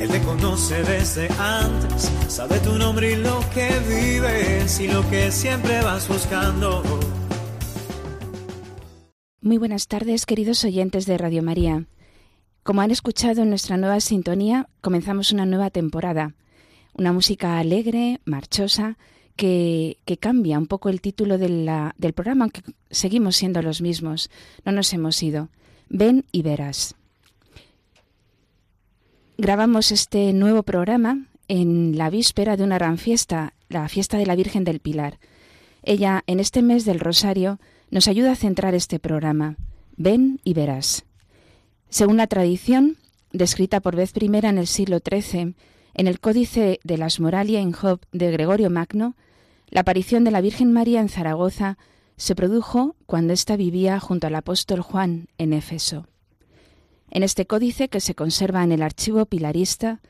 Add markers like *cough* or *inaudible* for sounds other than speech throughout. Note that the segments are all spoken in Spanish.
Él te conoce desde antes, sabe tu nombre y lo que vives y lo que siempre vas buscando. Muy buenas tardes, queridos oyentes de Radio María. Como han escuchado en nuestra nueva sintonía, comenzamos una nueva temporada. Una música alegre, marchosa, que, que cambia un poco el título del programa, aunque seguimos siendo los mismos. No nos hemos ido. Ven y verás. Grabamos este nuevo programa en la víspera de una gran fiesta, la fiesta de la Virgen del Pilar. Ella, en este mes del Rosario, nos ayuda a centrar este programa. Ven y verás. Según la tradición, descrita por vez primera en el siglo XIII, en el Códice de las Moralia en Job de Gregorio Magno, la aparición de la Virgen María en Zaragoza se produjo cuando ésta vivía junto al apóstol Juan en Éfeso. En este códice, que se conserva en el archivo pilarista,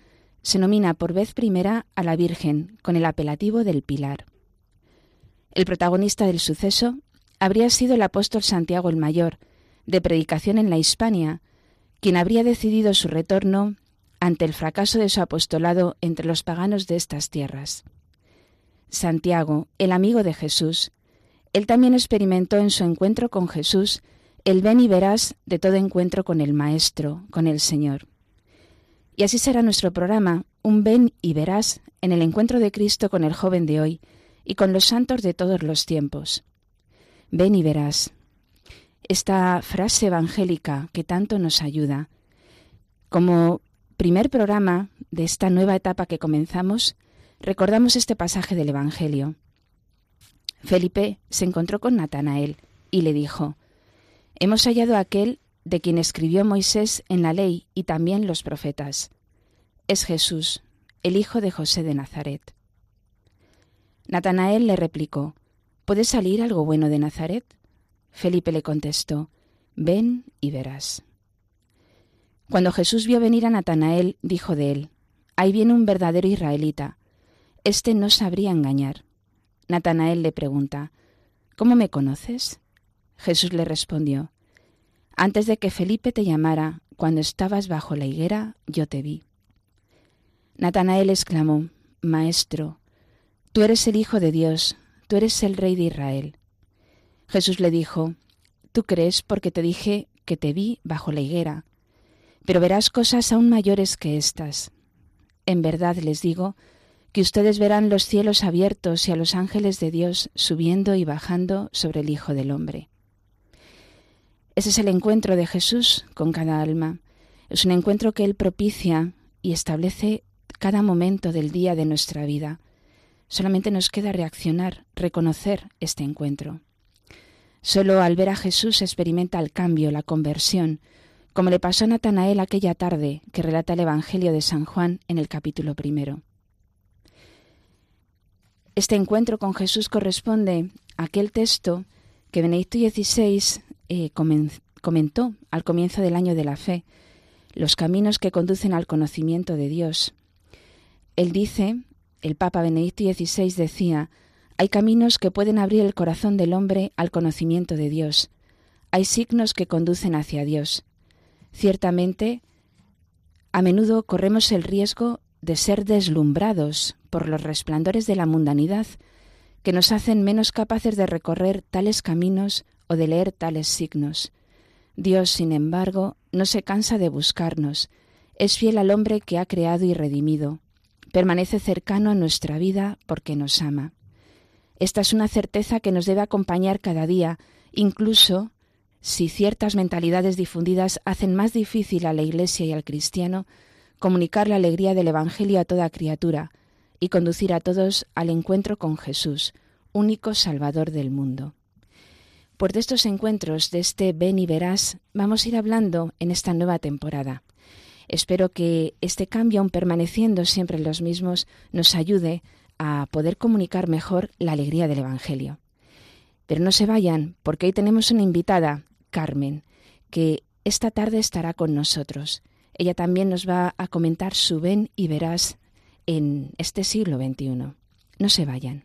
se nomina por vez primera a la Virgen con el apelativo del Pilar. El protagonista del suceso habría sido el apóstol Santiago el Mayor, de predicación en la Hispania, quien habría decidido su retorno ante el fracaso de su apostolado entre los paganos de estas tierras. Santiago, el amigo de Jesús, él también experimentó en su encuentro con Jesús el ven y verás de todo encuentro con el Maestro, con el Señor. Y así será nuestro programa, un ven y verás en el encuentro de Cristo con el joven de hoy y con los santos de todos los tiempos. Ven y verás, esta frase evangélica que tanto nos ayuda. Como primer programa de esta nueva etapa que comenzamos, recordamos este pasaje del Evangelio. Felipe se encontró con Natanael y le dijo, Hemos hallado aquel de quien escribió Moisés en la ley y también los profetas. Es Jesús, el hijo de José de Nazaret. Natanael le replicó, ¿Puede salir algo bueno de Nazaret? Felipe le contestó, Ven y verás. Cuando Jesús vio venir a Natanael, dijo de él, Ahí viene un verdadero israelita. Este no sabría engañar. Natanael le pregunta, ¿Cómo me conoces? Jesús le respondió, Antes de que Felipe te llamara, cuando estabas bajo la higuera, yo te vi. Natanael exclamó, Maestro, tú eres el Hijo de Dios, tú eres el Rey de Israel. Jesús le dijo, Tú crees porque te dije que te vi bajo la higuera, pero verás cosas aún mayores que estas. En verdad les digo que ustedes verán los cielos abiertos y a los ángeles de Dios subiendo y bajando sobre el Hijo del Hombre. Ese es el encuentro de Jesús con cada alma. Es un encuentro que Él propicia y establece cada momento del día de nuestra vida. Solamente nos queda reaccionar, reconocer este encuentro. Solo al ver a Jesús experimenta el cambio, la conversión, como le pasó a Natanael aquella tarde que relata el Evangelio de San Juan en el capítulo primero. Este encuentro con Jesús corresponde a aquel texto que Benedicto XVI eh, comentó al comienzo del año de la fe, los caminos que conducen al conocimiento de Dios. Él dice, el Papa Benedicto XVI decía, hay caminos que pueden abrir el corazón del hombre al conocimiento de Dios. Hay signos que conducen hacia Dios. Ciertamente, a menudo corremos el riesgo de ser deslumbrados por los resplandores de la mundanidad que nos hacen menos capaces de recorrer tales caminos o de leer tales signos. Dios, sin embargo, no se cansa de buscarnos, es fiel al hombre que ha creado y redimido, permanece cercano a nuestra vida porque nos ama. Esta es una certeza que nos debe acompañar cada día, incluso si ciertas mentalidades difundidas hacen más difícil a la Iglesia y al cristiano comunicar la alegría del Evangelio a toda criatura y conducir a todos al encuentro con Jesús, único Salvador del mundo. Por estos encuentros, de este ven y verás, vamos a ir hablando en esta nueva temporada. Espero que este cambio, aun permaneciendo siempre en los mismos, nos ayude a poder comunicar mejor la alegría del Evangelio. Pero no se vayan, porque hoy tenemos una invitada, Carmen, que esta tarde estará con nosotros. Ella también nos va a comentar su ven y verás en este siglo XXI. No se vayan.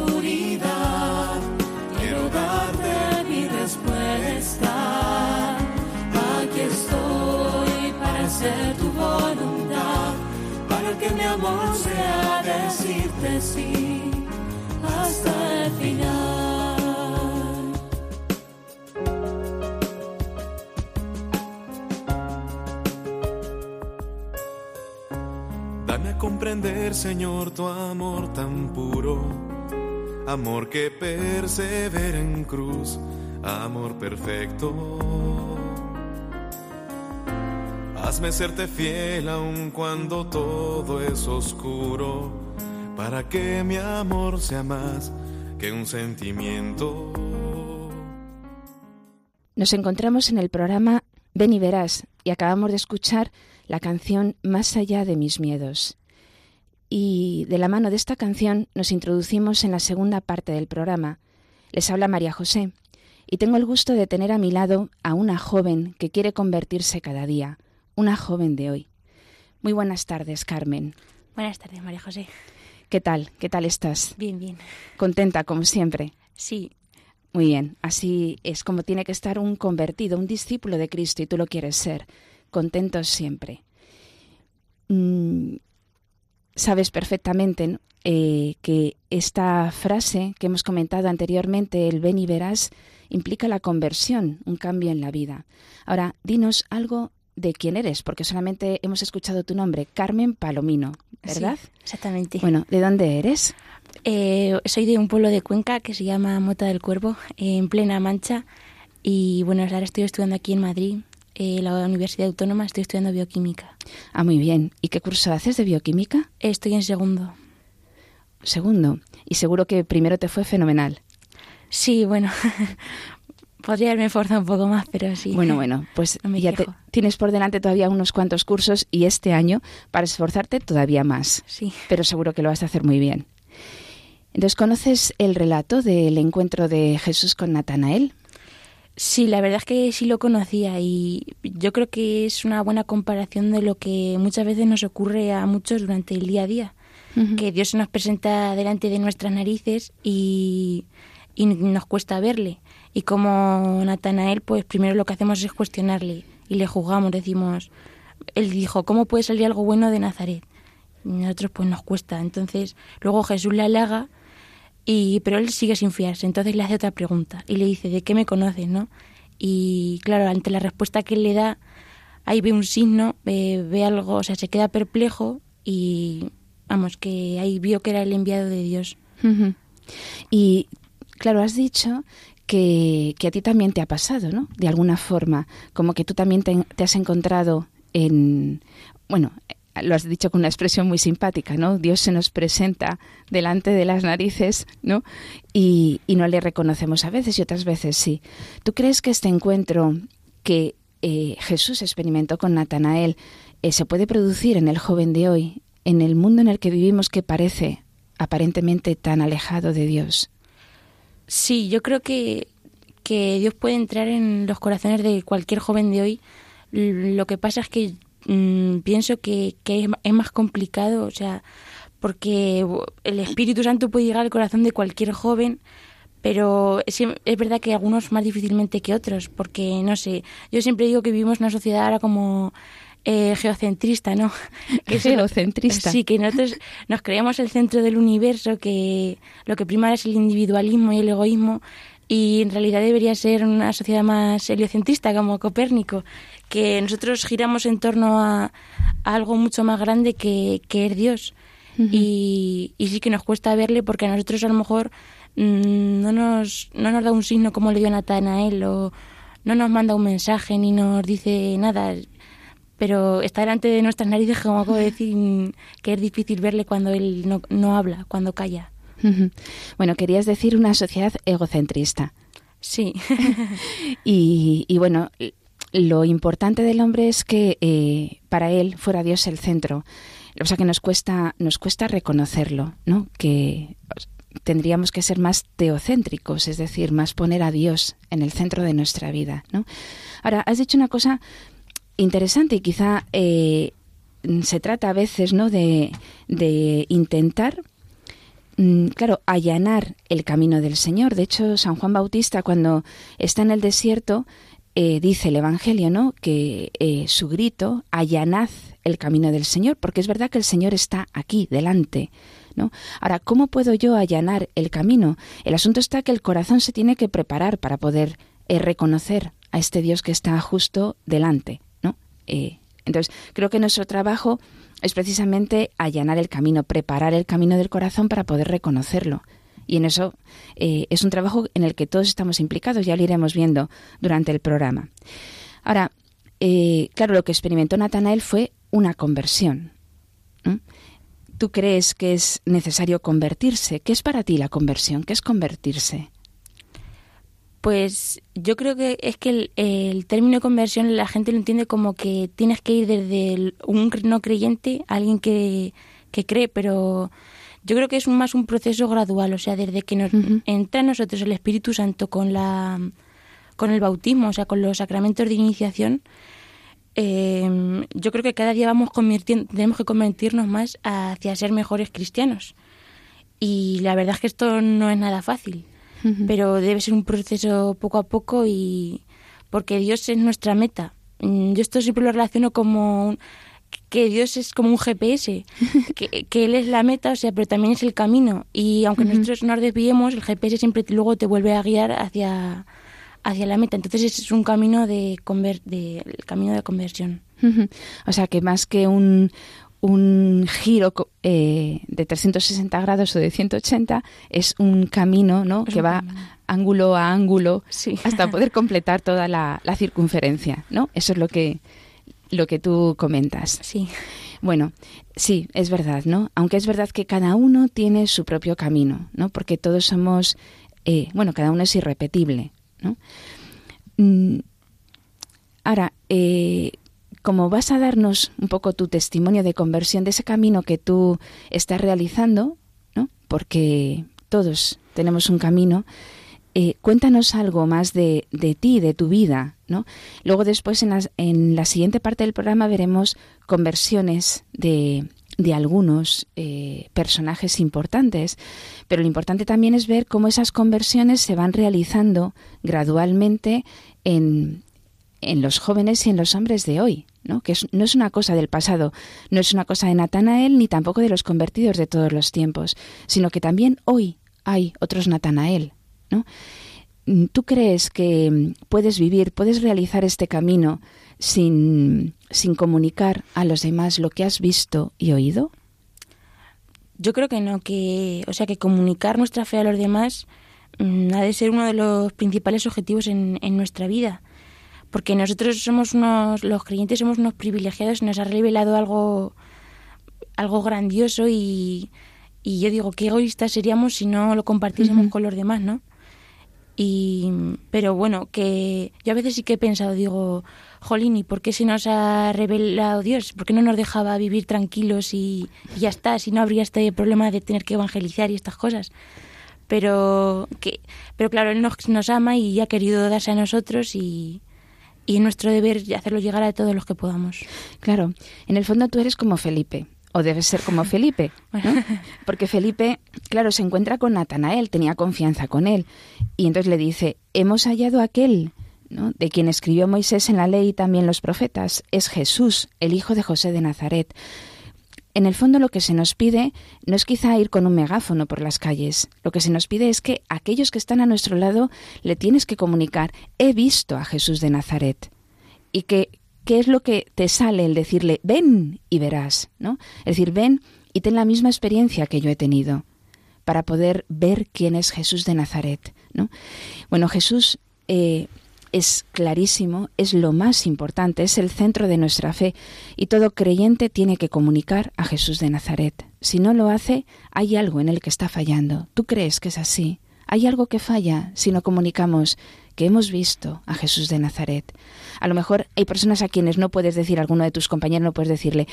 amor sea decirte sí hasta el final. Dame a comprender, Señor, tu amor tan puro, amor que persevera en cruz, amor perfecto. Hazme serte fiel aun cuando todo es oscuro, para que mi amor sea más que un sentimiento. Nos encontramos en el programa Ven y verás y acabamos de escuchar la canción Más allá de mis miedos. Y de la mano de esta canción nos introducimos en la segunda parte del programa. Les habla María José y tengo el gusto de tener a mi lado a una joven que quiere convertirse cada día, una joven de hoy. Muy buenas tardes, Carmen. Buenas tardes, María José. ¿Qué tal? ¿Qué tal estás? Bien, bien. Contenta, como siempre. Sí, Muy bien, así es como tiene que estar un convertido, un discípulo de Cristo, y tú lo quieres ser, contentos siempre. Mm, sabes perfectamente ¿no? eh, que esta frase que hemos comentado anteriormente, el ven y verás, implica la conversión, un cambio en la vida. Ahora, dinos algo de quién eres, porque solamente hemos escuchado tu nombre, Carmen Palomino, ¿verdad? Sí, exactamente. Bueno, ¿de dónde eres? Eh, soy de un pueblo de Cuenca que se llama Mota del Cuervo, en plena Mancha. Y bueno, ahora estoy estudiando aquí en Madrid, en la Universidad Autónoma, estoy estudiando bioquímica. Ah, muy bien. ¿Y qué curso haces de bioquímica? Estoy en segundo. Segundo. Y seguro que primero te fue fenomenal. Sí, bueno, *laughs* podría haberme esforzado un poco más, pero sí. Bueno, bueno, pues No ya te- tienes por delante todavía unos cuantos cursos y este año para esforzarte todavía más. Sí. Pero seguro que lo vas a hacer muy bien. Entonces, ¿conoces el relato del encuentro de Jesús con Natanael? Sí, la verdad es que sí lo conocía y yo creo que es una buena comparación de lo que muchas veces nos ocurre a muchos durante el día a día. Que Dios se nos presenta delante de nuestras narices y, y nos cuesta verle. Y como Natanael, pues primero lo que hacemos es cuestionarle y le juzgamos, decimos, él dijo, ¿cómo puede salir algo bueno de Nazaret? Nosotros pues nos cuesta. Entonces luego Jesús le halaga y, pero él sigue sin fiarse, entonces le hace otra pregunta y le dice, ¿de qué me conoces? ¿no? Y claro, ante la respuesta que él le da, ahí ve un signo, ve, ve algo, o sea, se queda perplejo y vamos, que ahí vio que era el enviado de Dios. Y claro, has dicho que, a ti también te ha pasado, ¿no? De alguna forma, como que tú también te, has encontrado en, bueno, lo has dicho con una expresión muy simpática, ¿no? Dios se nos presenta delante de las narices, ¿no? Y, y no le reconocemos a veces y otras veces sí. ¿Tú crees que este encuentro que eh, Jesús experimentó con Natanael eh, se puede producir en el joven de hoy, en el mundo en el que vivimos que parece aparentemente tan alejado de Dios? Sí, yo creo que, que Dios puede entrar en los corazones de cualquier joven de hoy. Lo que pasa es que mm, pienso que, que es más complicado, o sea, porque el Espíritu Santo puede llegar al corazón de cualquier joven, pero es, es, verdad que algunos más difícilmente que otros, porque no sé, yo siempre digo que vivimos en una sociedad ahora como eh, geocentrista, ¿no? *laughs* Que geocentrista. Sí, que nosotros nos creemos el centro del universo, que lo que prima es el individualismo y el egoísmo, y en realidad debería ser una sociedad más heliocentrista, como Copérnico, que nosotros giramos en torno a, algo mucho más grande que, que es Dios. y, y sí que nos cuesta verle porque a nosotros a lo mejor Mm, no nos, no nos da un signo como le dio Natanael o no nos manda un mensaje ni nos dice nada, pero está delante de nuestras narices, como acabo de decir, que es difícil verle cuando él no, no habla, cuando calla. Bueno, querías decir una sociedad egocentrista. Sí. *laughs* y, y, bueno, lo importante del hombre es que eh, para él fuera Dios el centro. O sea que nos cuesta, nos cuesta reconocerlo, ¿no? Que tendríamos que ser más teocéntricos, es decir, más poner a Dios en el centro de nuestra vida. ¿no? Ahora, has dicho una cosa interesante y quizá eh, se trata a veces ¿no? de, de intentar mm, claro, allanar el camino del Señor. De hecho, San Juan Bautista, cuando está en el desierto, eh, dice el Evangelio, ¿no? Que eh, su grito, allanad el camino del Señor, porque es verdad que el Señor está aquí, delante. ¿no? Ahora, ¿cómo puedo yo allanar el camino? El asunto está que el corazón se tiene que preparar para poder reconocer a este Dios que está justo delante. Eh, entonces, creo que nuestro trabajo es precisamente allanar el camino, preparar el camino del corazón para poder reconocerlo. Y en eso eh, es un trabajo en el que todos estamos implicados, ya lo iremos viendo durante el programa. Ahora, claro, lo que experimentó Natanael fue una conversión tú crees que es necesario convertirse? ¿Qué es para ti la conversión? ¿Qué es convertirse? Pues yo creo que es que el, término conversión la gente lo entiende como que tienes que ir desde un no creyente a alguien que, cree, pero yo creo que es más un proceso gradual, o sea, desde que nos entra en nosotros el Espíritu Santo con la con el bautismo, o sea, con los sacramentos de iniciación, eh, yo creo que cada día vamos convirtiendo, tenemos que convertirnos más hacia ser mejores cristianos. Y la verdad es que esto no es nada fácil, pero debe ser un proceso poco a poco y porque Dios es nuestra meta. Mm, yo esto siempre lo relaciono como que Dios es como un GPS, *laughs* que, que, Él es la meta, o sea, pero también es el camino. Y aunque nosotros nos desviemos, el GPS siempre luego te vuelve a guiar hacia, hacia la meta. Entonces es un camino de, conver de el camino de conversión. O sea que más que un, un giro eh, de 360 grados o de 180 es un camino ¿no? que va ángulo a ángulo hasta poder *laughs* completar toda la, la, circunferencia. ¿no? Eso es lo que, lo que tú comentas. Sí. Bueno, sí, es verdad, ¿no? Aunque es verdad que cada uno tiene su propio camino, ¿no? Porque todos somos, eh, bueno, cada uno es irrepetible, Mm, ahora, eh, como vas a darnos un poco tu testimonio de conversión de ese camino que tú estás realizando, ¿no? porque todos tenemos un camino, eh, cuéntanos algo más de, de, ti, de tu vida. ¿no? Luego después en, en la siguiente parte del programa veremos conversiones de, de algunos eh, personajes importantes, pero lo importante también es ver cómo esas conversiones se van realizando gradualmente en, en los jóvenes y en los hombres de hoy, ¿no? que no es una cosa del pasado, no es una cosa de Natanael ni tampoco de los convertidos de todos los tiempos, sino que también hoy hay otros Natanael. ¿no? ¿Tú crees que puedes vivir, puedes realizar este camino sin, sin comunicar a los demás lo que has visto y oído? Yo creo que no, que, o sea, que comunicar nuestra fe a los demás mm, ha de ser uno de los principales objetivos en, en nuestra vida. Porque nosotros somos unos, los creyentes somos unos privilegiados, nos ha revelado algo, algo grandioso y, y yo digo, qué egoístas seríamos si no lo compartiésemos con los demás, ¿no? Y, pero bueno, que yo a veces sí que he pensado, digo, jolín, ¿y por qué se nos ha revelado Dios? ¿Por qué no nos dejaba vivir tranquilos y, ya está? Si no habría este problema de tener que evangelizar y estas cosas. Pero, que, pero claro, Él nos, nos ama y ha querido darse a nosotros y, y es nuestro deber hacerlo llegar a todos los que podamos. Claro, en el fondo tú eres como Felipe, o debes ser como Felipe, *laughs* porque Felipe, claro, se encuentra con Natanael, tenía confianza con él, y entonces le dice, hemos hallado aquel ¿no? de quien escribió Moisés en la ley y también los profetas, es Jesús, el hijo de José de Nazaret. En el fondo lo que se nos pide no es quizá ir con un megáfono por las calles, lo que se nos pide es que aquellos que están a nuestro lado le tienes que comunicar, he visto a Jesús de Nazaret. Y que, ¿qué es lo que te sale el decirle, ven y verás? ¿no? Es decir, ven y ten la misma experiencia que yo he tenido para poder ver quién es Jesús de Nazaret. ¿no? Bueno, Jesús eh, es clarísimo, es lo más importante, es el centro de nuestra fe y todo creyente tiene que comunicar a Jesús de Nazaret. Si no lo hace, hay algo en el que está fallando. ¿Tú crees que es así? Hay algo que falla si no comunicamos que hemos visto a Jesús de Nazaret. A lo mejor hay personas a quienes no puedes decir, alguno de tus compañeros no puedes decirle,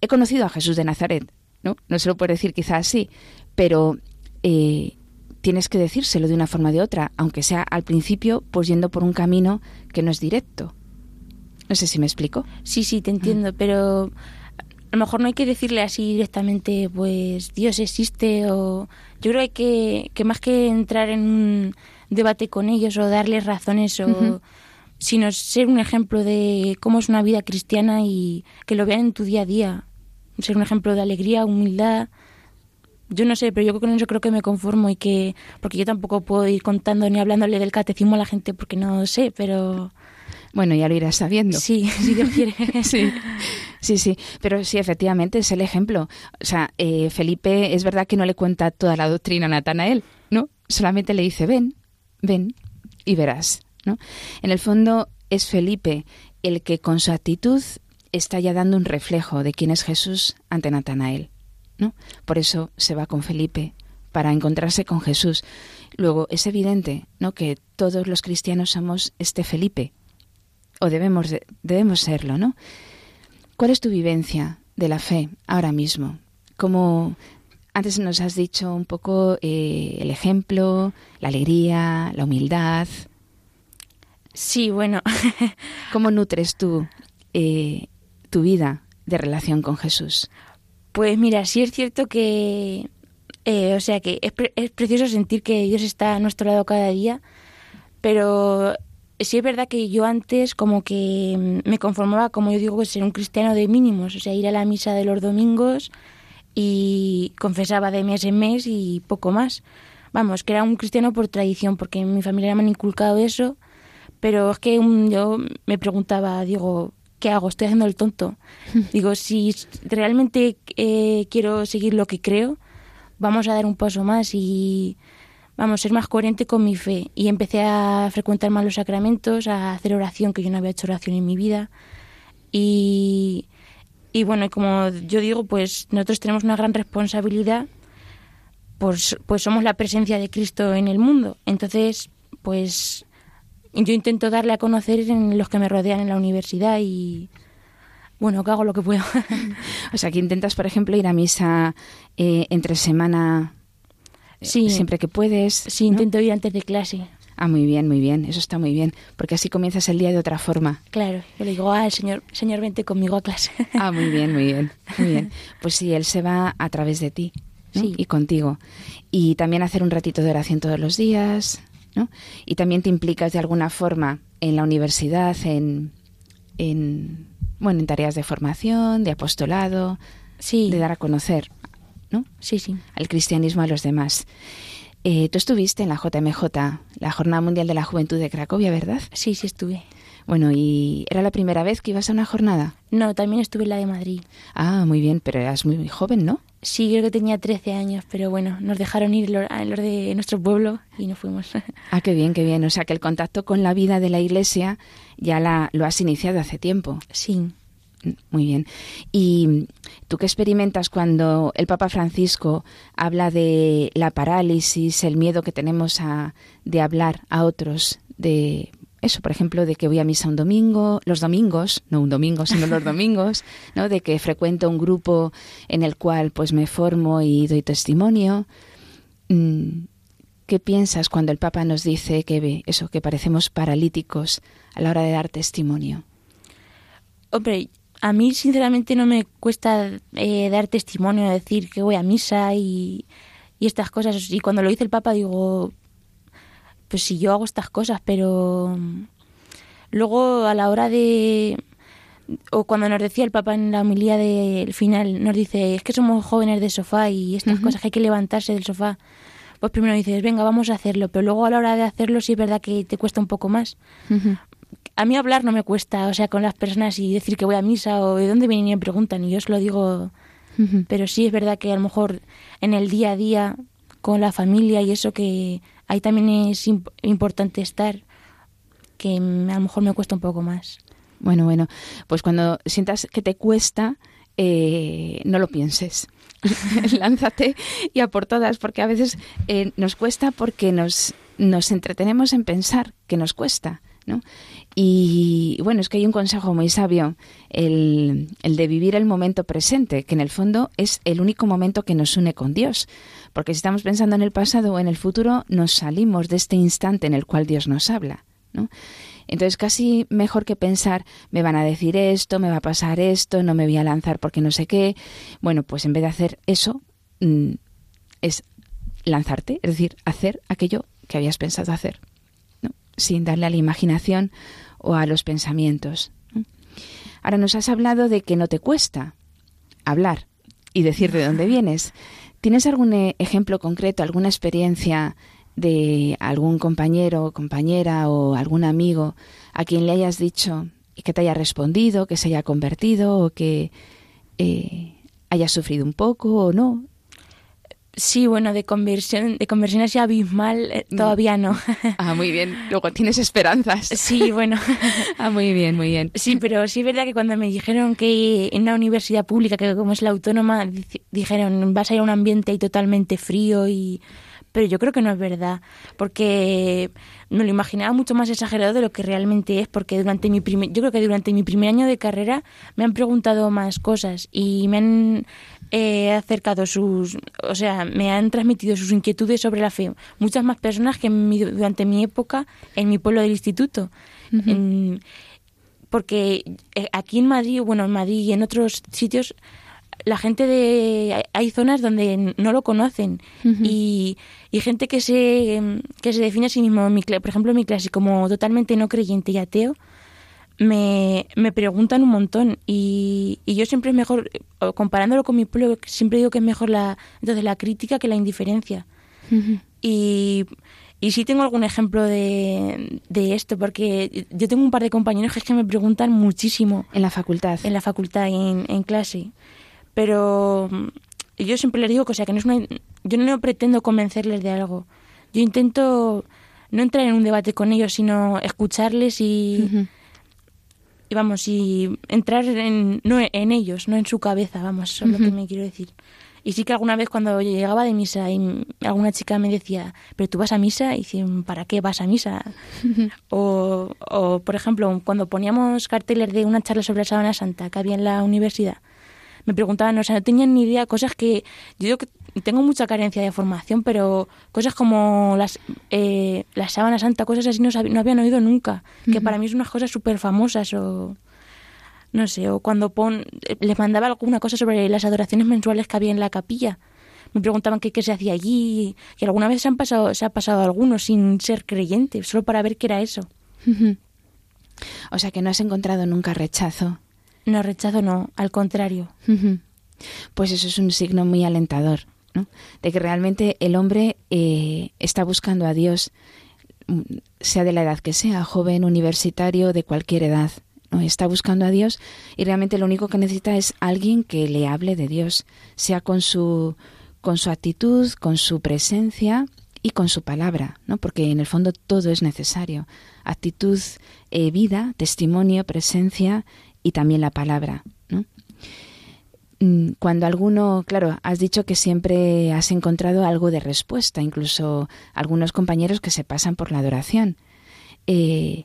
he conocido a Jesús de Nazaret. No, no se lo puedes decir quizás así, pero eh, tienes que decírselo de una forma o de otra, aunque sea al principio, pues yendo por un camino que no es directo. No sé si me explico. Sí, sí, te entiendo, pero a lo mejor no hay que decirle así directamente, pues Dios existe o... Yo creo que, que más que entrar en un debate con ellos o darles razones o... sino ser un ejemplo de cómo es una vida cristiana y que lo vean en tu día a día. Ser un ejemplo de alegría, humildad, yo no sé, pero yo con eso creo que me conformo y que, porque yo tampoco puedo ir contando ni hablándole del catecismo a la gente porque no sé, pero... Bueno, ya lo irás sabiendo. Sí, *laughs* si Dios quiere. *laughs* sí. Sí, sí, pero sí, efectivamente es el ejemplo. O sea, eh, Felipe es verdad que no le cuenta toda la doctrina a Natanael, ¿no? Solamente le dice, ven, ven y verás, ¿no? En el fondo es Felipe el que con su actitud está ya dando un reflejo de quién es Jesús ante Natanael. Por eso se va con Felipe, para encontrarse con Jesús. Luego, es evidente, ¿no?, que todos los cristianos somos este Felipe, o debemos, debemos serlo, ¿no? ¿Cuál es tu vivencia de la fe ahora mismo? Como antes nos has dicho un poco eh, el ejemplo, la alegría, la humildad. Sí, bueno. ¿Cómo nutres tú eh, tu vida de relación con Jesús? Pues mira, sí es cierto que, eh, o sea, que es, es precioso sentir que Dios está a nuestro lado cada día, pero sí es verdad que yo antes como que me conformaba, como yo digo, ser un cristiano de mínimos, o sea, ir a la misa de los domingos y confesaba de mes en mes y poco más. Vamos, que era un cristiano por tradición, porque en mi familia me han inculcado eso, pero es que yo me preguntaba, digo, ¿qué hago? Estoy haciendo el tonto. *laughs* Digo, si realmente eh, quiero seguir lo que creo, vamos a dar un paso más y vamos a ser más coherente con mi fe. Y empecé a frecuentar más los sacramentos, a hacer oración, que yo no había hecho oración en mi vida. Y, y bueno, como yo digo, pues nosotros tenemos una gran responsabilidad, pues, pues somos la presencia de Cristo en el mundo. Entonces, pues yo intento darle a conocer en los que me rodean en la universidad y bueno, que hago lo que puedo. *laughs* o sea, que intentas, por ejemplo, ir a misa eh, entre semana eh, sí, siempre que puedes. Sí, intento ir antes de clase. Ah, muy bien, muy bien, eso está muy bien, porque así comienzas el día de otra forma. Claro, yo le digo, ah, señor, señor, vente conmigo a clase. *laughs* ah, muy bien, muy bien, muy bien. Pues sí, él se va a través de ti sí. y contigo. Y también hacer un ratito de oración todos los días, y también te implicas de alguna forma en la universidad, en, en, bueno, en tareas de formación, de apostolado, sí. de dar a conocer, ¿no? Sí, sí. Al cristianismo a los demás. Eh, tú estuviste en la JMJ, la Jornada Mundial de la Juventud de Cracovia, ¿verdad? Sí, sí estuve. Bueno, ¿y era la primera vez que ibas a una jornada? No, también estuve en la de Madrid. Ah, muy bien, pero eras muy, muy joven, ¿no? Sí, creo que tenía 13 años, pero bueno, nos dejaron ir los, los de nuestro pueblo y nos fuimos. *laughs* Ah, qué bien, qué bien. O sea, que el contacto con la vida de la iglesia ya la, lo has iniciado hace tiempo. Sí. Muy bien. ¿Y tú qué experimentas cuando el Papa Francisco habla de la parálisis, el miedo que tenemos a, de hablar a otros, de eso, por ejemplo, de que voy a misa un domingo, los domingos, no un domingo, sino los *laughs* domingos, ¿no? De que frecuento un grupo en el cual pues me formo y doy testimonio. Mm, ¿qué piensas cuando el Papa nos dice que eso, que parecemos paralíticos a la hora de dar testimonio? Hombre, a mí sinceramente no me cuesta eh, dar testimonio, decir que voy a misa y, y estas cosas. Y cuando lo dice el Papa digo, pues si yo hago estas cosas, pero luego a la hora de o cuando nos decía el Papa en la homilía del final, nos dice, es que somos jóvenes de sofá y estas cosas que hay que levantarse del sofá. Pues primero dices, venga, vamos a hacerlo, pero luego a la hora de hacerlo sí es verdad que te cuesta un poco más. A mí hablar no me cuesta, o sea, con las personas y decir que voy a misa o de dónde vienen y me preguntan y yo os lo digo, pero sí es verdad que a lo mejor en el día a día con la familia y eso que ahí también es importante estar, que a lo mejor me cuesta un poco más. Bueno, bueno, pues cuando sientas que te cuesta, eh, no lo pienses. *laughs* Lánzate y a por todas, porque a veces eh, nos cuesta porque nos, nos entretenemos en pensar que nos cuesta. ¿no? Y bueno, es que hay un consejo muy sabio, el, el, de vivir el momento presente, que en el fondo es el único momento que nos une con Dios. Porque si estamos pensando en el pasado o en el futuro, nos salimos de este instante en el cual Dios nos habla. ¿no? Entonces casi mejor que pensar, me van a decir esto, me va a pasar esto, no me voy a lanzar porque no sé qué. Bueno, pues en vez de hacer eso, mm, es lanzarte, es decir, hacer aquello que habías pensado hacer. Sin darle a la imaginación o a los pensamientos. Ahora nos has hablado de que no te cuesta hablar y decir de dónde vienes. ¿Tienes algún eh, ejemplo concreto, alguna experiencia de algún compañero compañera o algún amigo a quien le hayas dicho y que te haya respondido, que se haya convertido o que eh, haya sufrido un poco o no. Sí, bueno, de conversión, de conversión así abismal eh, mm. todavía no. *laughs* Ah, muy bien. Luego tienes esperanzas. Sí, bueno. *laughs* ah, muy bien, muy bien. Sí, pero sí es verdad que cuando me dijeron que en una universidad pública, que como es la autónoma, dijeron vas a ir a un ambiente ahí totalmente frío y pero yo creo que no es verdad, porque me lo imaginaba mucho más exagerado de lo que realmente es, porque durante mi primer, yo creo que durante mi primer año de carrera me han preguntado más cosas y me han eh, acercado sus, o sea, me han transmitido sus inquietudes sobre la fe. Muchas más personas que durante mi época en mi pueblo del instituto. porque eh, aquí en Madrid, bueno, en Madrid y en otros sitios la gente de hay zonas donde no lo conocen. Y, y, gente que se que se define a sí mismo. Por ejemplo en mi clase como totalmente no creyente y ateo me, me preguntan un montón y, y yo siempre es mejor comparándolo con mi pueblo siempre digo que es mejor la entonces la crítica que la indiferencia y y sí tengo algún ejemplo de, de, esto, porque yo tengo un par de compañeros que es que me preguntan muchísimo. En la facultad. En la facultad, en, en clase. Pero mm, yo siempre les digo que, o sea, que no es una, yo no pretendo convencerles de algo. Yo intento no entrar en un debate con ellos, sino escucharles y, y vamos, y entrar en, no en ellos, no en su cabeza, vamos, eso es lo que me quiero decir. Y sí que alguna vez cuando llegaba de misa y alguna chica me decía, pero tú vas a misa, y dicen, ¿para qué vas a misa? *laughs* o, o, por ejemplo, cuando poníamos carteles de una charla sobre la sábana santa que había en la universidad, me preguntaban, o sea, no tenían ni idea, cosas que yo tengo mucha carencia de formación, pero cosas como las, eh, la sábana santa, cosas así no, no habían oído nunca, que para mí son unas cosas súper famosas o no sé, o cuando pon, les mandaba alguna cosa sobre las adoraciones mensuales que había en la capilla. Me preguntaban qué, qué se hacía allí, y alguna vez se, han pasado, se ha pasado algunos sin ser creyente, solo para ver qué era eso. O sea que no has encontrado nunca rechazo. No, rechazo no, al contrario. Pues eso es un signo muy alentador, De que realmente el hombre eh, está buscando a Dios, mm, sea de la edad que sea, joven, universitario, de cualquier edad. Está buscando a Dios y realmente lo único que necesita es alguien que le hable de Dios, sea con su, con su actitud, con su presencia y con su palabra, ¿no? Porque en el fondo todo es necesario. Actitud, eh, vida, testimonio, presencia y también la palabra. Mm, cuando alguno, claro, has dicho que siempre has encontrado algo de respuesta, incluso algunos compañeros que se pasan por la adoración. Eh,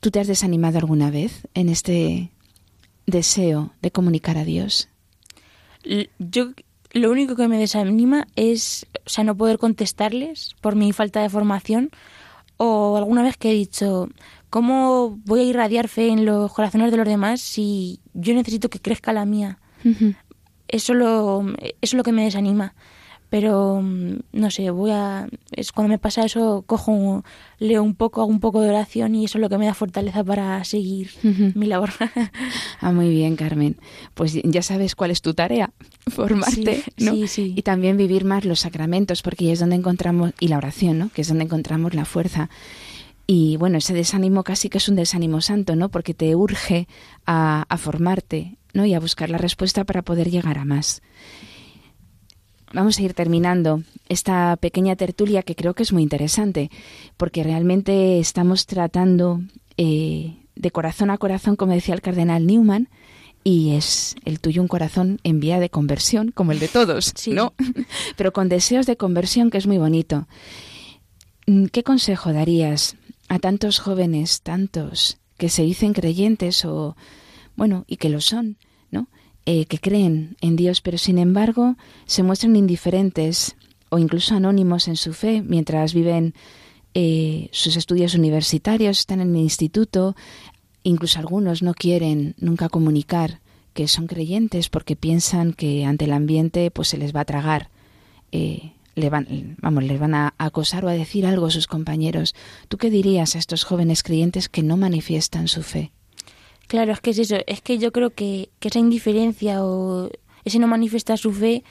¿Tú te has desanimado alguna vez en este deseo de comunicar a Dios? Yo lo único que me desanima es, o sea, no poder contestarles por mi falta de formación o alguna vez que he dicho, ¿cómo voy a irradiar fe en los corazones de los demás si yo necesito que crezca la mía? eso, lo, eso es lo que me desanima pero mm, no sé, voy a es cuando me pasa eso cojo leo un poco, hago un poco de oración y eso es lo que me da fortaleza para seguir mi labor. *laughs* ah, muy bien, Carmen. Pues ya sabes cuál es tu tarea, formarte, ¿no? Y también vivir más los sacramentos, porque es donde encontramos y la oración, ¿no? Que es donde encontramos la fuerza. Y bueno, ese desánimo casi que es un desánimo santo, ¿no? Porque te urge a, a formarte, ¿no? Y a buscar la respuesta para poder llegar a más vamos a ir terminando esta pequeña tertulia que creo que es muy interesante, porque realmente estamos tratando eh, de corazón a corazón, como decía el cardenal Newman, y es el tuyo un corazón en vía de conversión, como el de todos, ¿no? *laughs* Pero con deseos de conversión, que es muy bonito. Mm, ¿Qué consejo darías a tantos jóvenes, tantos que se dicen creyentes o, bueno, y que lo son, eh, que creen en Dios, pero sin embargo se muestran indiferentes o incluso anónimos en su fe mientras viven eh, sus estudios universitarios, están en el instituto, incluso algunos no quieren nunca comunicar que son creyentes porque piensan que ante el ambiente pues se les va a tragar. Eh, le van, vamos, les van a acosar o a decir algo a sus compañeros. ¿Tú qué dirías a estos jóvenes creyentes que no manifiestan su fe? Claro, es que es eso, es que yo creo que, esa indiferencia o ese no manifiesta su fe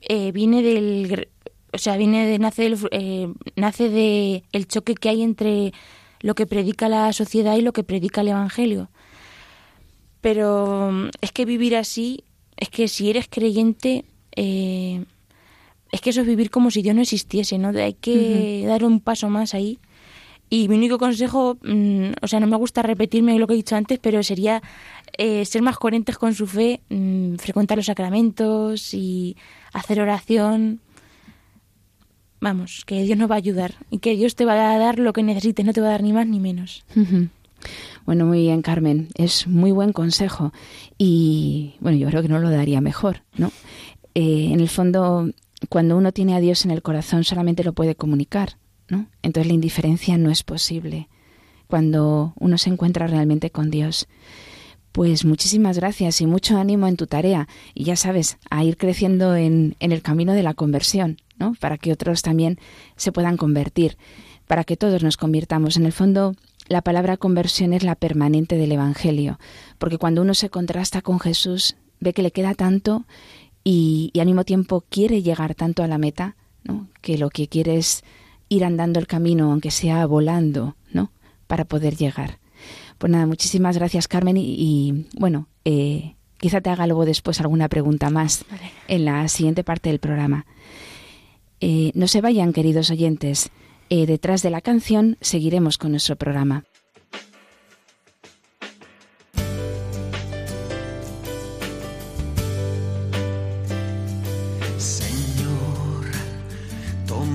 eh, viene del, o sea, viene de, nace del, eh, nace de el choque que hay entre lo que predica la sociedad y lo que predica el Evangelio. Pero mm, es que vivir así, es que si eres creyente, eh, es que eso es vivir como si Dios no existiese, ¿no? Hay que dar un paso más ahí y mi único consejo, mm, o sea, no me gusta repetirme lo que he dicho antes, pero sería eh, ser más coherentes con su fe, mm, frecuentar los sacramentos y hacer oración. Vamos, que Dios nos va a ayudar y que Dios te va a dar lo que necesites, no te va a dar ni más ni menos. Bueno, muy bien, Carmen. Es muy buen consejo. Y bueno, yo creo que no lo daría mejor, ¿no? Eh, en el fondo, cuando uno tiene a Dios en el corazón, solamente lo puede comunicar. Entonces la indiferencia no es posible cuando uno se encuentra realmente con Dios. Pues muchísimas gracias y mucho ánimo en tu tarea y ya sabes, a ir creciendo en, en el camino de la conversión, ¿no? Para que otros también se puedan convertir, para que todos nos convirtamos. En el fondo, la palabra conversión es la permanente del Evangelio, porque cuando uno se contrasta con Jesús, ve que le queda tanto y, al mismo tiempo quiere llegar tanto a la meta, ¿no? Que lo que quiere es ir andando el camino, aunque sea volando, ¿no? Para poder llegar. Pues nada, muchísimas gracias, Carmen. Y, bueno, eh, quizá te haga luego después alguna pregunta más en la siguiente parte del programa. Eh, no se vayan, queridos oyentes. Eh, detrás de la canción seguiremos con nuestro programa.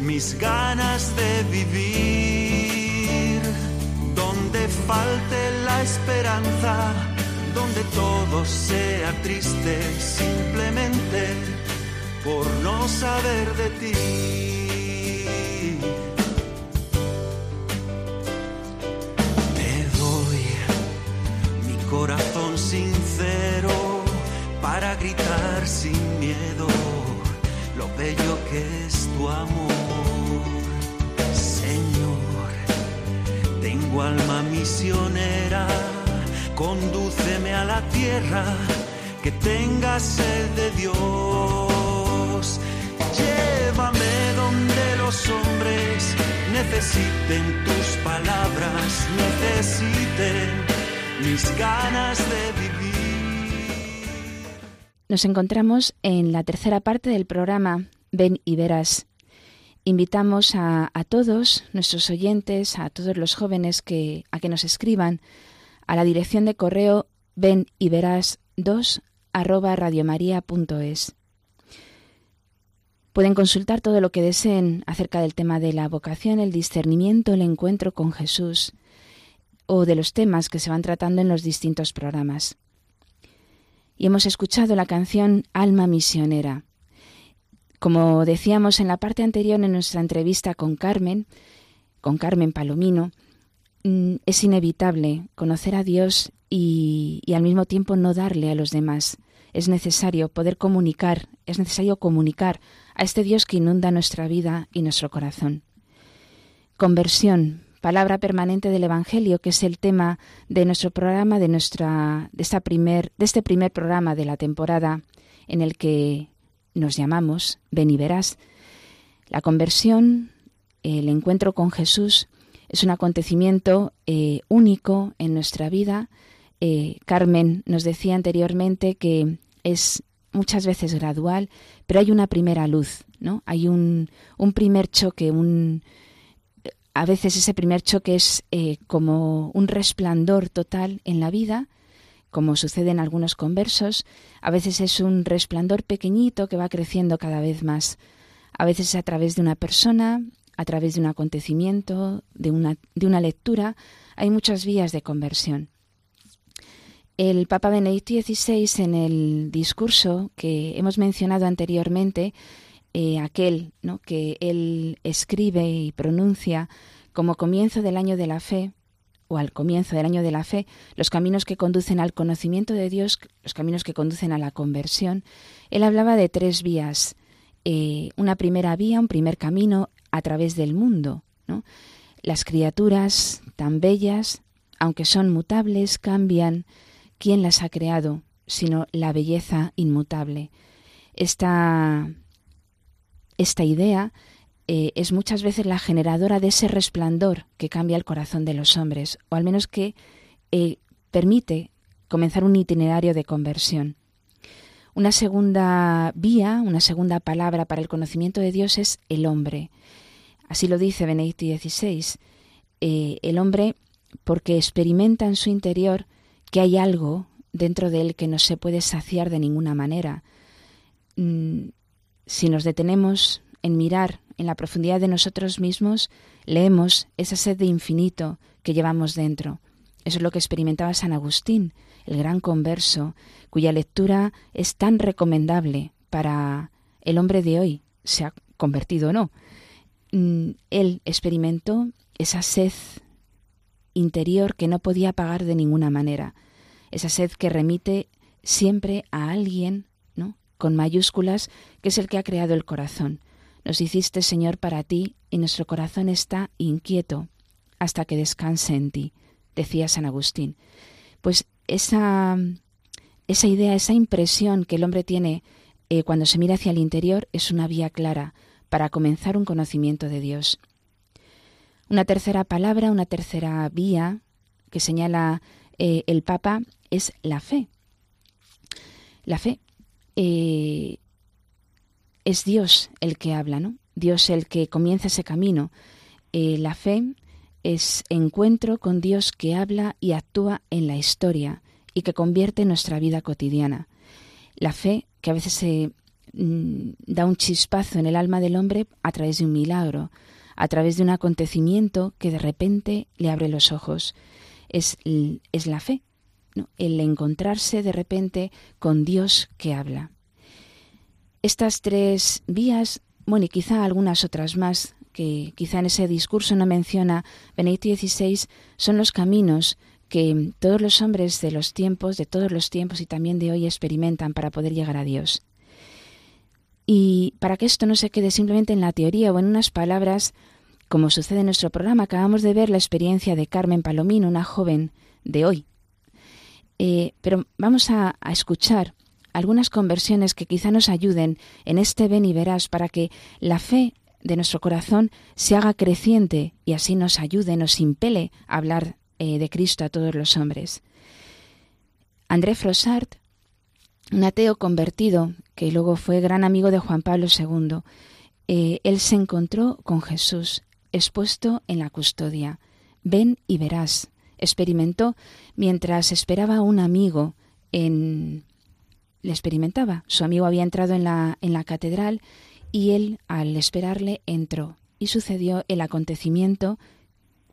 mis ganas de vivir, donde falte la esperanza, donde todo sea triste simplemente por no saber de ti. Te doy mi corazón sincero para gritar sin miedo bello que es tu amor. Tengo alma misionera, condúceme a la tierra que tenga sed de Dios. Llévame donde los hombres necesiten tus palabras, necesiten mis ganas de vivir. Nos encontramos en la tercera parte del programa Ven y verás. Invitamos a, todos nuestros oyentes, a todos los jóvenes que, a que nos escriban a la dirección de correo ven y verás 2 arroba radiomaria.es. Pueden consultar todo lo que deseen acerca del tema de la vocación, el discernimiento, el encuentro con Jesús o de los temas que se van tratando en los distintos programas. Y hemos escuchado la canción Alma Misionera. Como decíamos en la parte anterior en nuestra entrevista con Carmen, con Carmen Palomino, mm, es inevitable conocer a Dios y, y, al mismo tiempo no darle a los demás. Es necesario poder comunicar, es necesario comunicar a este Dios que inunda nuestra vida y nuestro corazón. Conversión, palabra permanente del Evangelio, que es el tema de nuestro programa, de nuestra, de esta primer, de este primer programa de la temporada en el que nos llamamos Ven y verás. La conversión, el encuentro con Jesús, es un acontecimiento eh, único en nuestra vida. Eh, Carmen nos decía anteriormente que es muchas veces gradual, pero hay una primera luz, ¿no? Hay un, un primer choque, un, a veces ese primer choque es eh, como un resplandor total en la vida como sucede en algunos conversos, a veces es un resplandor pequeñito que va creciendo cada vez más. A veces a través de una persona, a través de un acontecimiento, de una, de una lectura, hay muchas vías de conversión. El Papa Benedicto XVI, en el discurso que hemos mencionado anteriormente, eh, aquel que él escribe y pronuncia como comienzo del año de la fe, o al comienzo del año de la fe, los caminos que conducen al conocimiento de Dios, los caminos que conducen a la conversión, él hablaba de tres vías. Eh, una primera vía, un primer camino a través del mundo. Las criaturas tan bellas, aunque son mutables, cambian. ¿Quién las ha creado? Sino la belleza inmutable. Esta, esta idea eh, es muchas veces la generadora de ese resplandor que cambia el corazón de los hombres, o al menos que eh, permite comenzar un itinerario de conversión. Una segunda vía, una segunda palabra para el conocimiento de Dios es el hombre. Así lo dice Benedicto XVI. Eh, el hombre porque experimenta en su interior que hay algo dentro de él que no se puede saciar de ninguna manera. Mm, si nos detenemos en mirar en la profundidad de nosotros mismos, leemos esa sed de infinito que llevamos dentro. Eso es lo que experimentaba San Agustín, el gran converso, cuya lectura es tan recomendable para el hombre de hoy, se ha convertido o no. Mm, él experimentó esa sed interior que no podía apagar de ninguna manera, esa sed que remite siempre a alguien. Con mayúsculas, que es el que ha creado el corazón. Nos hiciste, Señor, para ti, y nuestro corazón está inquieto hasta que descanse en ti, decía San Agustín. Pues esa, esa idea, esa impresión que el hombre tiene eh, cuando se mira hacia el interior es una vía clara para comenzar un conocimiento de Dios. Una tercera palabra, una tercera vía que señala eh, el Papa es la fe. La fe. Eh, es Dios el que habla, ¿no? Dios el que comienza ese camino. Eh, la fe es encuentro con Dios que habla y actúa en la historia y que convierte nuestra vida cotidiana. La fe que a veces se mm, da un chispazo en el alma del hombre a través de un milagro, a través de un acontecimiento que de repente le abre los ojos. Es, es la fe, el encontrarse de repente con Dios que habla. Estas tres vías, bueno, y quizá algunas otras más, que quizá en ese discurso no menciona Benedicto XVI, son los caminos que todos los hombres de los tiempos, de todos los tiempos y también de hoy experimentan para poder llegar a Dios. Y para que esto no se quede simplemente en la teoría o en unas palabras, como sucede en nuestro programa, acabamos de ver la experiencia de Carmen Palomino, una joven de hoy. Eh, pero vamos a, escuchar algunas conversiones que quizá nos ayuden en este ven y verás para que la fe de nuestro corazón se haga creciente y así nos ayude, nos impele a hablar eh, de Cristo a todos los hombres. André Frossard un ateo convertido, que luego fue gran amigo de Juan Pablo II. Eh, él se encontró con Jesús expuesto en la custodia. Ven y verás. Experimentó mientras esperaba a un amigo en le experimentaba. Su amigo había entrado en la, en la catedral y él, al esperarle, entró. Y sucedió el acontecimiento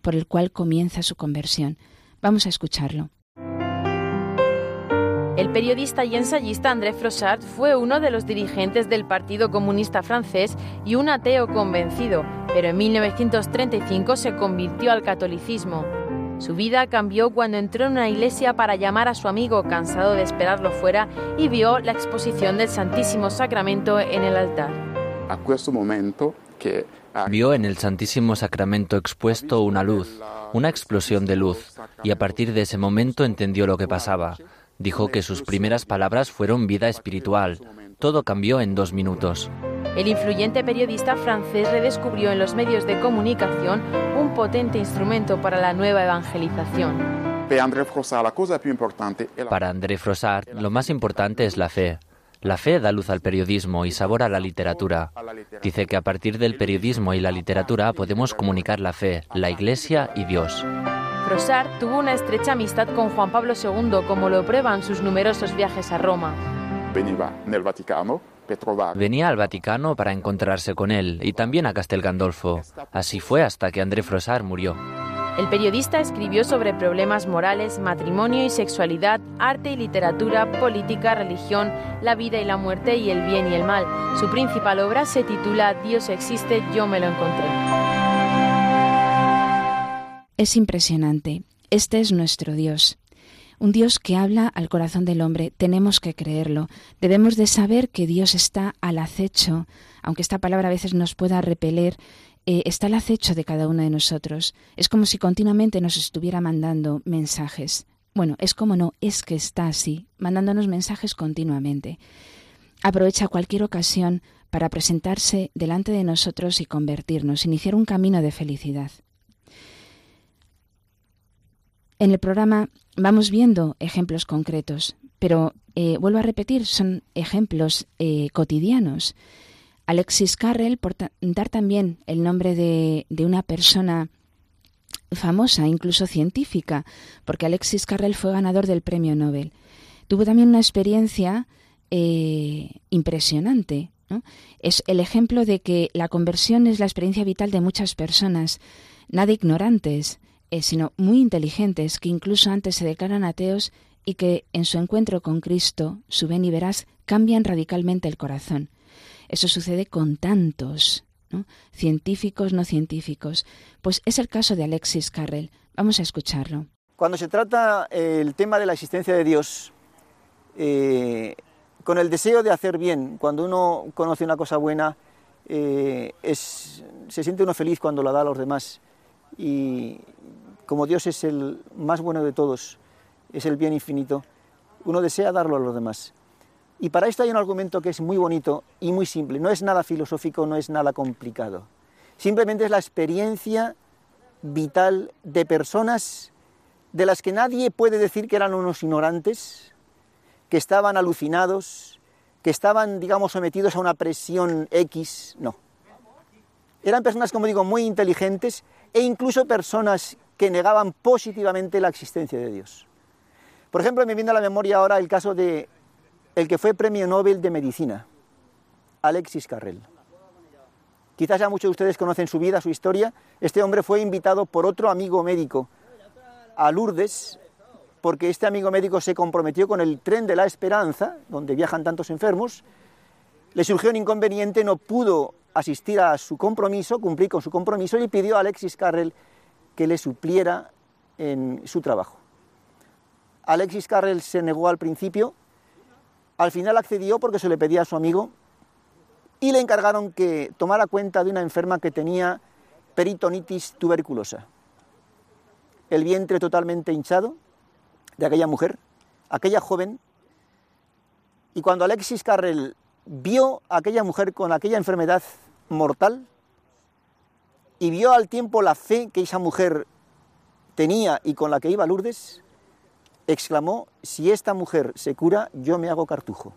por el cual comienza su conversión. Vamos a escucharlo. El periodista y ensayista André Frossard fue uno de los dirigentes del Partido Comunista francés y un ateo convencido, pero en 1935 se convirtió al catolicismo. Su vida cambió cuando entró en una iglesia para llamar a su amigo cansado de esperarlo fuera y vio la exposición del Santísimo Sacramento en el altar. A questo momento que Vio en el Santísimo Sacramento expuesto una luz, una explosión de luz, y a partir de ese momento entendió lo que pasaba. Dijo que sus primeras palabras fueron vida espiritual. Todo cambió en dos minutos. El influyente periodista francés redescubrió en los medios de comunicación un potente instrumento para la nueva evangelización. Para André Frossard, lo más importante es la fe. La fe da luz al periodismo y sabor a la literatura. Dice que a partir del periodismo y la literatura podemos comunicar la fe, la Iglesia y Dios. Frossard tuvo una estrecha amistad con Juan Pablo II, como lo prueban sus numerosos viajes a Roma. Venía al Vaticano para encontrarse con él y también a Castel Gandolfo. Así fue hasta que André Frossard murió. El periodista escribió sobre problemas morales, matrimonio y sexualidad, arte y literatura, política, religión, la vida y la muerte y el bien y el mal. Su principal obra se titula Dios existe, yo me lo encontré. Es impresionante. Este es nuestro Dios. Un Dios que habla al corazón del hombre. Tenemos que creerlo. Debemos de saber que Dios está al acecho, aunque esta palabra a veces nos pueda repeler, eh, está al acecho de cada uno de nosotros. Es como si continuamente nos estuviera mandando mensajes. Bueno, es como no, es que está así, mandándonos mensajes continuamente. Aprovecha cualquier ocasión para presentarse delante de nosotros y convertirnos, iniciar un camino de felicidad. En el programa vamos viendo ejemplos concretos, pero eh, vuelvo a repetir, son ejemplos eh, cotidianos. Alexis Carrel, por dar también el nombre de, una persona famosa, incluso científica, porque Alexis Carrel fue ganador del premio Nobel. Tuvo también una experiencia eh, impresionante. Es el ejemplo de que la conversión es la experiencia vital de muchas personas, nada ignorantes, eh, sino muy inteligentes, que incluso antes se declaran ateos y que en su encuentro con Cristo, su ven y verás, cambian radicalmente el corazón. Eso sucede con tantos, científicos, no científicos. Pues es el caso de Alexis Carrel. Vamos a escucharlo. Cuando se trata eh, el tema de la existencia de Dios, eh, con el deseo de hacer bien, cuando uno conoce una cosa buena, es, se siente uno feliz cuando la da a los demás. Como Dios es el más bueno de todos, es el bien infinito, uno desea darlo a los demás. Y para esto hay un argumento que es muy bonito y muy simple. No es nada filosófico, no es nada complicado. Simplemente es la experiencia vital de personas de las que nadie puede decir que eran unos ignorantes, que estaban alucinados, que estaban, digamos, sometidos a una presión X. No. Eran personas, como digo, muy inteligentes e incluso personas que negaban positivamente la existencia de Dios. Por ejemplo, me viene a la memoria ahora el caso de el que fue premio Nobel de Medicina, Alexis Carrel. Quizás ya muchos de ustedes conocen su vida, su historia. Este hombre fue invitado por otro amigo médico a Lourdes, porque este amigo médico se comprometió con el tren de la esperanza, donde viajan tantos enfermos. Le surgió un inconveniente, no pudo asistir a su compromiso, cumplir con su compromiso y pidió a Alexis Carrel que le supliera en su trabajo. Alexis Carrel se negó al principio, al final accedió porque se le pedía a su amigo y le encargaron que tomara cuenta de una enferma que tenía peritonitis tuberculosa. El vientre totalmente hinchado de aquella mujer, aquella joven, y cuando Alexis Carrel vio a aquella mujer con aquella enfermedad mortal, y vio al tiempo la fe que esa mujer tenía y con la que iba a Lourdes, exclamó, si esta mujer se cura, yo me hago cartujo.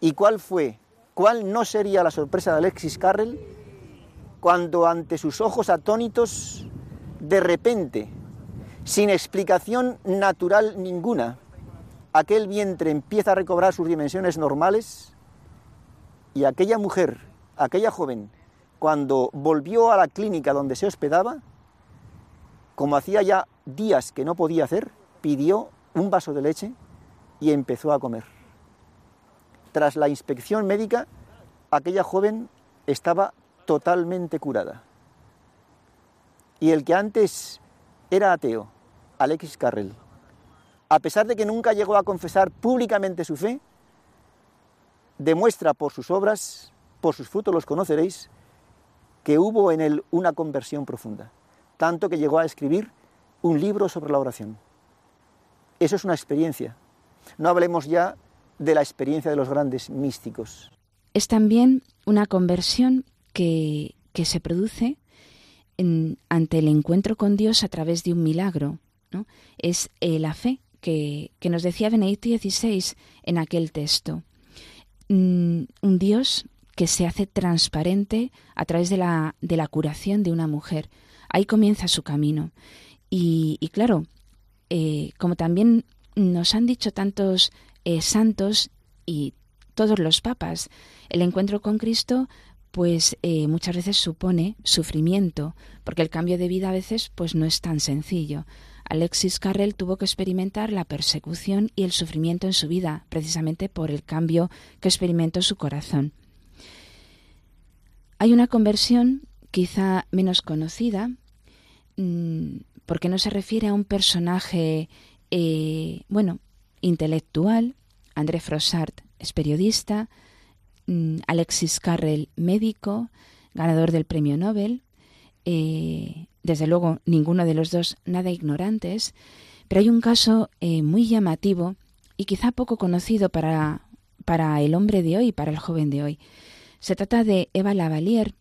¿Y cuál fue, cuál no sería la sorpresa de Alexis Carrel cuando ante sus ojos atónitos, de repente, sin explicación natural ninguna, aquel vientre empieza a recobrar sus dimensiones normales y aquella mujer, aquella joven, cuando volvió a la clínica donde se hospedaba, como hacía ya días que no podía hacer, pidió un vaso de leche y empezó a comer. Tras la inspección médica, aquella joven estaba totalmente curada. Y el que antes era ateo, Alexis Carrel, a pesar de que nunca llegó a confesar públicamente su fe, demuestra por sus obras, por sus frutos los conoceréis, que hubo en él una conversión profunda, tanto que llegó a escribir un libro sobre la oración. Eso es una experiencia. No hablemos ya de la experiencia de los grandes místicos. Es también una conversión que, que se produce ante el encuentro con Dios a través de un milagro. ¿no? Es eh, la fe que, que, nos decía Benedicto XVI en aquel texto. Mm, un Dios que se hace transparente a través de la, de la curación de una mujer. Ahí comienza su camino. Y, claro, eh, como también nos han dicho tantos eh, santos y todos los papas, el encuentro con Cristo pues eh, muchas veces supone sufrimiento, porque el cambio de vida a veces pues no es tan sencillo. Alexis Carrel tuvo que experimentar la persecución y el sufrimiento en su vida, precisamente por el cambio que experimentó su corazón. Hay una conversión quizá menos conocida, mm, porque no se refiere a un personaje, eh, bueno, intelectual. André Frossart es periodista, mm, Alexis Carrel médico, ganador del premio Nobel. Eh, desde luego, ninguno de los dos nada ignorantes, pero hay un caso eh, muy llamativo y quizá poco conocido para, para el hombre de hoy, para el joven de hoy. Se trata de Eva Lavalier,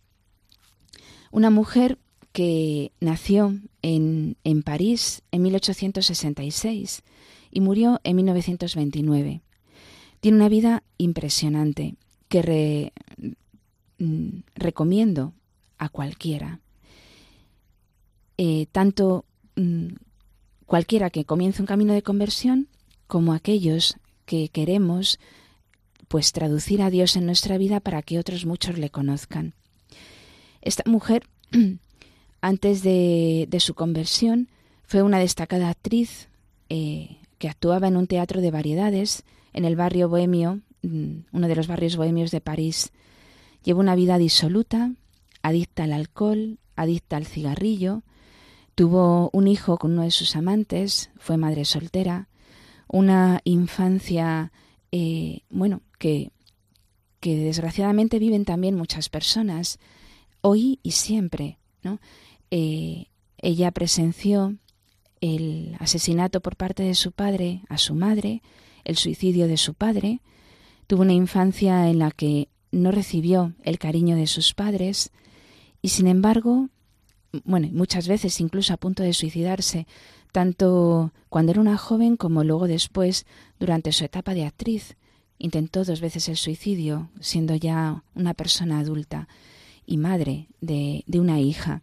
una mujer que nació en, en París en 1866 y murió en 1929. Tiene una vida impresionante que mm, recomiendo a cualquiera. Eh, tanto mm, cualquiera que comience un camino de conversión como aquellos que queremos pues traducir a Dios en nuestra vida para que otros muchos le conozcan. Esta mujer, *clears throat* antes de, su conversión, fue una destacada actriz eh, que actuaba en un teatro de variedades en el barrio bohemio, mm, uno de los barrios bohemios de París. Llevó una vida disoluta, adicta al alcohol, adicta al cigarrillo. Tuvo un hijo con uno de sus amantes, fue madre soltera, una infancia, eh, bueno, que, que desgraciadamente viven también muchas personas, hoy y siempre. ¿no? Eh, ella presenció el asesinato por parte de su padre a su madre, el suicidio de su padre, tuvo una infancia en la que no recibió el cariño de sus padres y sin embargo, bueno, muchas veces incluso a punto de suicidarse, tanto cuando era una joven como luego después durante su etapa de actriz. Intentó dos veces el suicidio, siendo ya una persona adulta y madre de, una hija.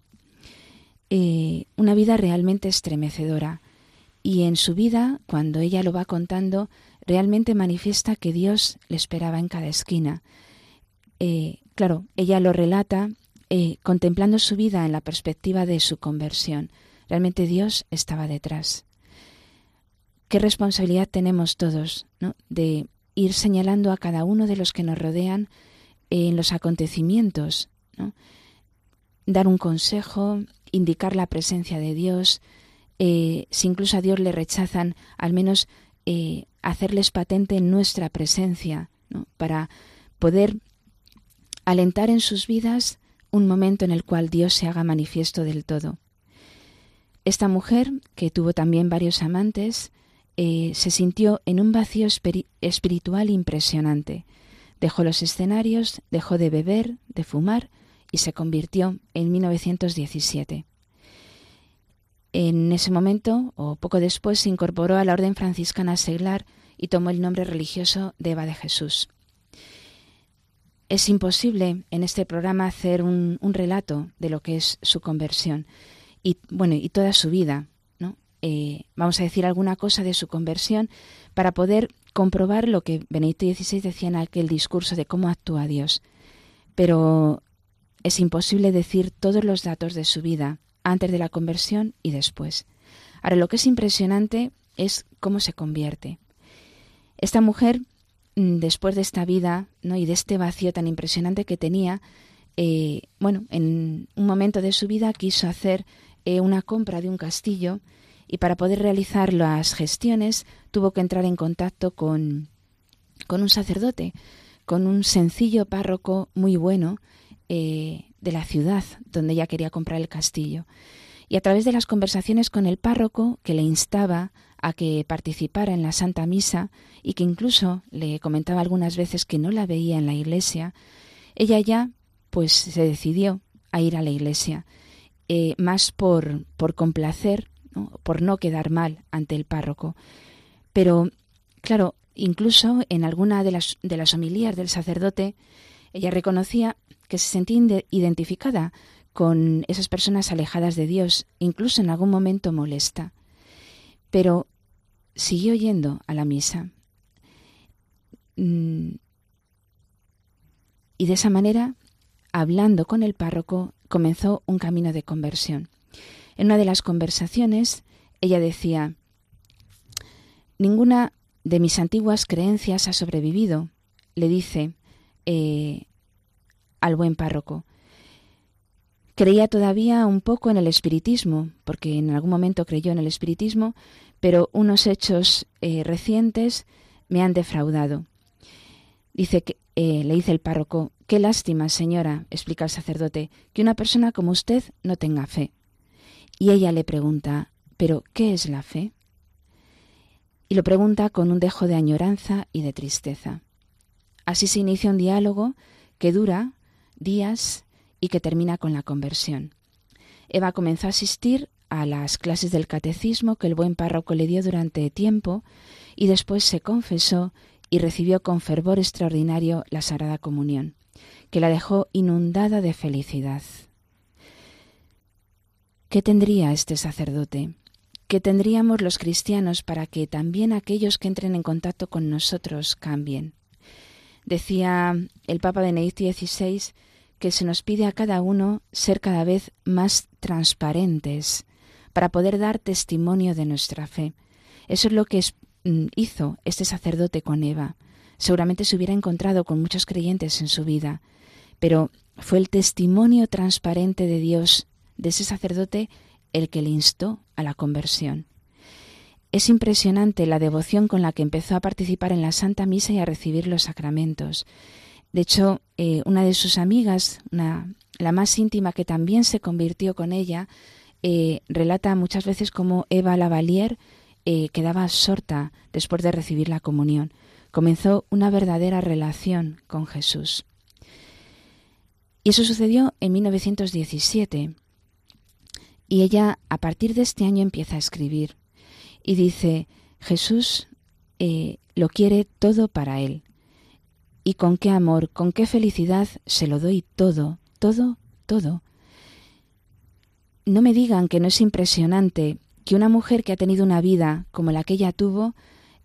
Eh, una vida realmente estremecedora. Y en su vida, cuando ella lo va contando, realmente manifiesta que Dios le esperaba en cada esquina. Eh, claro, ella lo relata eh, contemplando su vida en la perspectiva de su conversión. Realmente Dios estaba detrás. ¿Qué responsabilidad tenemos todos ¿no? de ir señalando a cada uno de los que nos rodean en los acontecimientos, dar un consejo, indicar la presencia de Dios, eh, si incluso a Dios le rechazan, al menos eh, hacerles patente nuestra presencia, para poder alentar en sus vidas un momento en el cual Dios se haga manifiesto del todo. Esta mujer, que tuvo también varios amantes, eh, se sintió en un vacío espiritual impresionante. Dejó los escenarios, dejó de beber, de fumar y se convirtió en 1917. En ese momento, o poco después, se incorporó a la orden franciscana seglar y tomó el nombre religioso de Eva de Jesús. Es imposible en este programa hacer un, relato de lo que es su conversión y bueno y toda su vida. Eh, vamos a decir alguna cosa de su conversión para poder comprobar lo que Benedicto XVI decía en aquel discurso de cómo actúa Dios. Pero es imposible decir todos los datos de su vida antes de la conversión y después. Ahora, lo que es impresionante es cómo se convierte. Esta mujer, mm, después de esta vida ¿no? y de este vacío tan impresionante que tenía, eh, bueno, en un momento de su vida quiso hacer eh, una compra de un castillo y para poder realizar las gestiones tuvo que entrar en contacto con, con un sacerdote, con un sencillo párroco muy bueno eh, de la ciudad donde ella quería comprar el castillo. Y a través de las conversaciones con el párroco, que le instaba a que participara en la Santa Misa y que incluso le comentaba algunas veces que no la veía en la iglesia, ella ya pues se decidió a ir a la iglesia, eh, más por, por complacer, por no quedar mal ante el párroco. Pero, claro, incluso en alguna de las, de las homilías del sacerdote, ella reconocía que se sentía identificada con esas personas alejadas de Dios, incluso en algún momento molesta. Pero siguió yendo a la misa. Mm. Y de esa manera, hablando con el párroco, comenzó un camino de conversión. En una de las conversaciones, ella decía, Ninguna de mis antiguas creencias ha sobrevivido, le dice eh, al buen párroco. Creía todavía un poco en el espiritismo, porque en algún momento creyó en el espiritismo, pero unos hechos eh, recientes me han defraudado. Dice que, eh, le dice el párroco, qué lástima, señora, explica el sacerdote, que una persona como usted no tenga fe. Y ella le pregunta, ¿pero qué es la fe? Y lo pregunta con un dejo de añoranza y de tristeza. Así se inicia un diálogo que dura días y que termina con la conversión. Eva comenzó a asistir a las clases del catecismo que el buen párroco le dio durante tiempo y después se confesó y recibió con fervor extraordinario la Sagrada Comunión, que la dejó inundada de felicidad. ¿Qué tendría este sacerdote? ¿Qué tendríamos los cristianos para que también aquellos que entren en contacto con nosotros cambien? Decía el Papa Benedicto XVI que se nos pide a cada uno ser cada vez más transparentes para poder dar testimonio de nuestra fe. Eso es lo que mm, hizo este sacerdote con Eva. Seguramente se hubiera encontrado con muchos creyentes en su vida, pero fue el testimonio transparente de Dios, de ese sacerdote, el que le instó a la conversión. Es impresionante la devoción con la que empezó a participar en la Santa Misa y a recibir los sacramentos. De hecho, eh, una de sus amigas, la más íntima que también se convirtió con ella, eh, relata muchas veces cómo Eva Lavalier eh, quedaba absorta después de recibir la comunión. Comenzó una verdadera relación con Jesús. Y eso sucedió en 1917. Y ella, a partir de este año, empieza a escribir. Y dice, Jesús lo quiere todo para él y con qué amor, con qué felicidad se lo doy todo, todo, todo. No me digan que no es impresionante que una mujer que ha tenido una vida como la que ella tuvo,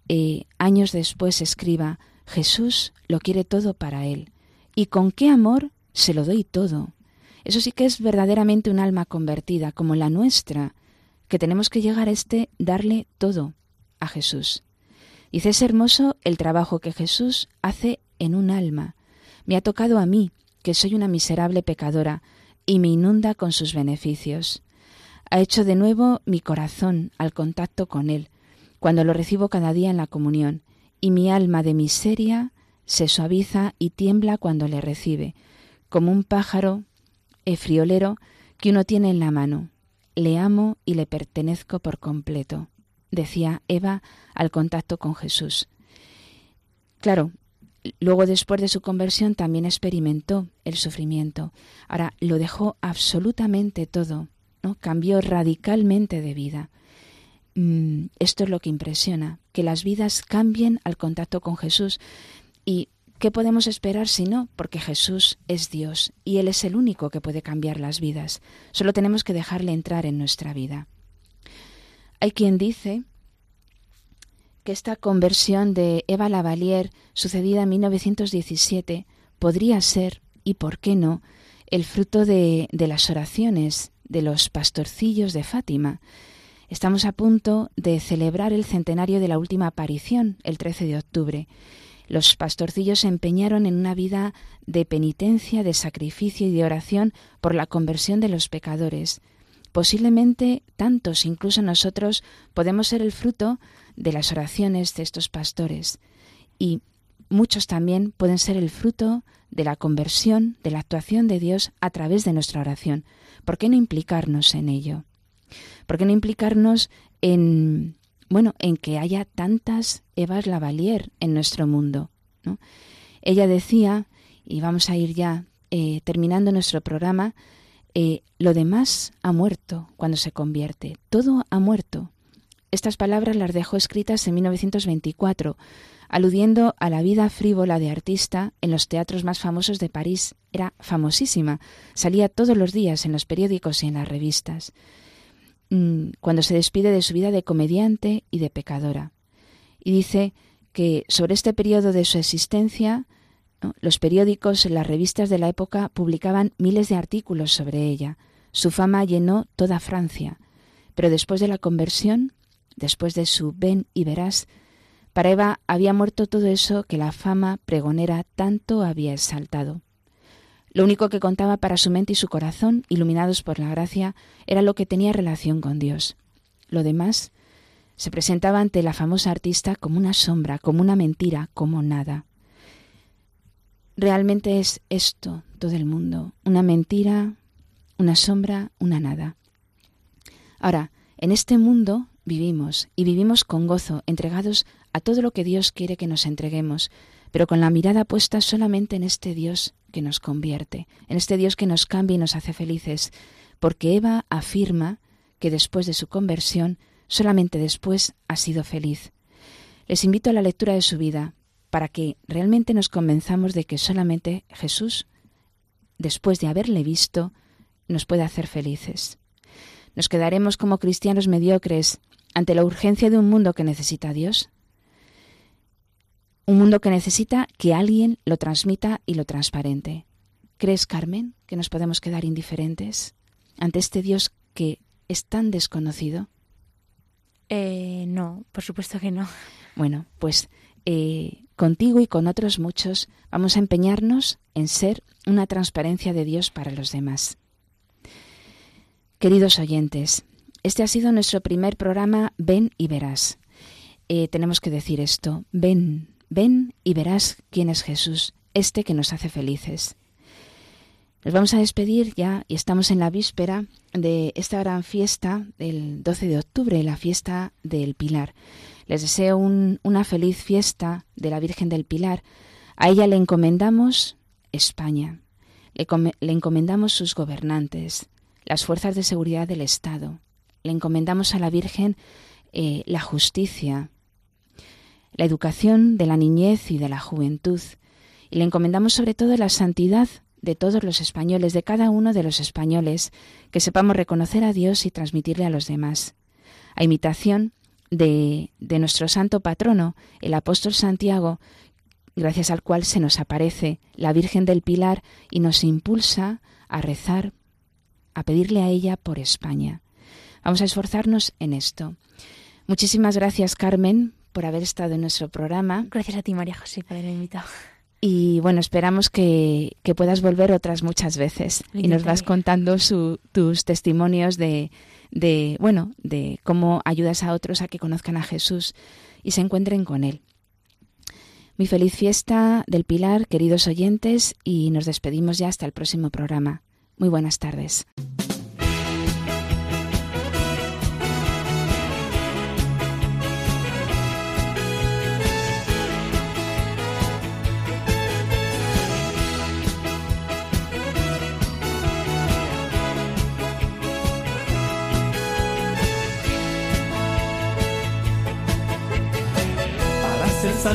eh, años después escriba, Jesús lo quiere todo para él. Y con qué amor se lo doy todo. Eso sí que es verdaderamente un alma convertida, como la nuestra, que tenemos que llegar a este darle todo a Jesús. Dice, es hermoso el trabajo que Jesús hace en un alma. Me ha tocado a mí, que soy una miserable pecadora, y me inunda con sus beneficios. Ha hecho de nuevo mi corazón al contacto con Él, cuando lo recibo cada día en la comunión, y mi alma de miseria se suaviza y tiembla cuando le recibe, como un pájaro friolero que uno tiene en la mano. Le amo y le pertenezco por completo, decía Eva al contacto con Jesús. Claro, Luego, después de su conversión, también experimentó el sufrimiento. Ahora, lo dejó absolutamente todo ¿no? cambió radicalmente de vida. Mm, esto es lo que impresiona, que las vidas cambien al contacto con Jesús. ¿Y qué podemos esperar si no? Porque Jesús es Dios y Él es el único que puede cambiar las vidas. Solo tenemos que dejarle entrar en nuestra vida. Hay quien dice que esta conversión de Eva Lavalier, sucedida en 1917, podría ser, y por qué no, el fruto de, de las oraciones de los pastorcillos de Fátima, Estamos a punto de celebrar el centenario de la última aparición, el 13 de octubre. Los pastorcillos se empeñaron en una vida de penitencia, de sacrificio y de oración por la conversión de los pecadores. Posiblemente tantos, incluso nosotros, podemos ser el fruto de las oraciones de estos pastores. Y muchos también pueden ser el fruto de la conversión, de la actuación de Dios a través de nuestra oración. ¿Por qué no implicarnos en ello? ¿Por qué no implicarnos en, bueno, en que haya tantas Evas Lavalier en nuestro mundo? Ella decía, y vamos a ir ya eh, terminando nuestro programa, eh, lo demás ha muerto cuando se convierte, todo ha muerto. Estas palabras las dejó escritas en 1924, aludiendo a la vida frívola de artista en los teatros más famosos de París. Era famosísima, salía todos los días en los periódicos y en las revistas. Mm, cuando se despide de su vida de comediante y de pecadora. Y dice que sobre este periodo de su existencia, los periódicos, las revistas de la época publicaban miles de artículos sobre ella. Su fama llenó toda Francia. Pero después de la conversión, después de su ven y verás, para Eva había muerto todo eso que la fama pregonera tanto había exaltado. Lo único que contaba para su mente y su corazón, iluminados por la gracia, era lo que tenía relación con Dios. Lo demás se presentaba ante la famosa artista como una sombra, como una mentira, como nada. Realmente es esto todo el mundo, una mentira, una sombra, una nada. Ahora, en este mundo vivimos y vivimos con gozo, entregados a todo lo que Dios quiere que nos entreguemos, pero con la mirada puesta solamente en este Dios que nos convierte, en este Dios que nos cambia y nos hace felices, porque Eva afirma que después de su conversión, solamente después ha sido feliz. Les invito a la lectura de su vida, para que realmente nos convenzamos de que solamente Jesús, después de haberle visto, nos puede hacer felices. ¿Nos quedaremos como cristianos mediocres ante la urgencia de un mundo que necesita a Dios? Un mundo que necesita que alguien lo transmita y lo transparente. ¿Crees, Carmen, que nos podemos quedar indiferentes ante este Dios que es tan desconocido? Eh, no, por supuesto que no. Bueno, pues eh, contigo y con otros muchos vamos a empeñarnos en ser una transparencia de Dios para los demás. Queridos oyentes, este ha sido nuestro primer programa Ven y Verás. Eh, tenemos que decir esto, ven, Ven y verás quién es Jesús, este que nos hace felices. Nos vamos a despedir ya y estamos en la víspera de esta gran fiesta del 12 de octubre, la fiesta del Pilar. Les deseo una feliz fiesta de la Virgen del Pilar. A ella le encomendamos España, le, encomendamos sus gobernantes, las fuerzas de seguridad del Estado, le encomendamos a la Virgen eh, la justicia, la educación de la niñez y de la juventud, y le encomendamos sobre todo la santidad de todos los españoles, de cada uno de los españoles, que sepamos reconocer a Dios y transmitirle a los demás. A imitación de, de nuestro santo patrono, el apóstol Santiago, gracias al cual se nos aparece la Virgen del Pilar y nos impulsa a rezar, a pedirle a ella por España. Vamos a esforzarnos en esto. Muchísimas gracias, Carmen, por haber estado en nuestro programa. Gracias a ti, María José, por haberme invitado. Y bueno, esperamos que, puedas volver otras muchas veces y nos vas contando tus testimonios de, de, bueno, de cómo ayudas a otros a que conozcan a Jesús y se encuentren con Él. Muy feliz fiesta del Pilar, queridos oyentes, y nos despedimos ya hasta el próximo programa. Muy buenas tardes.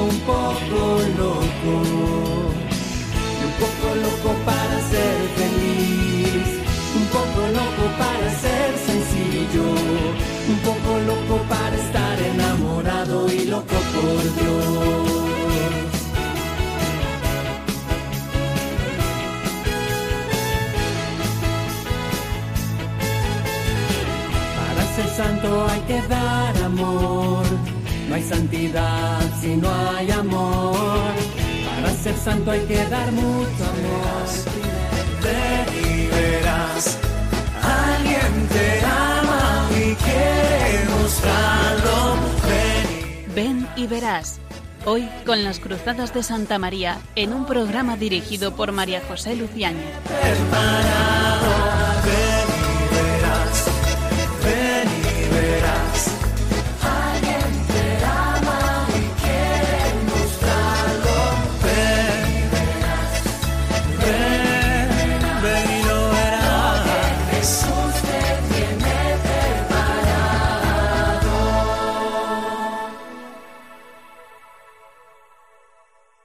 Un poco loco. Un poco loco para ser feliz. Un poco loco para ser sencillo. Un poco loco para estar enamorado y loco por Dios. Para ser santo hay que dar amor. Hay santidad si no hay amor. Para ser santo hay que dar mucho amor. Ven y verás. Alguien te ama y quiere mostrarlo. Ven y verás. Hoy con las Cruzadas de Santa María en un programa dirigido por María José Luciáñez.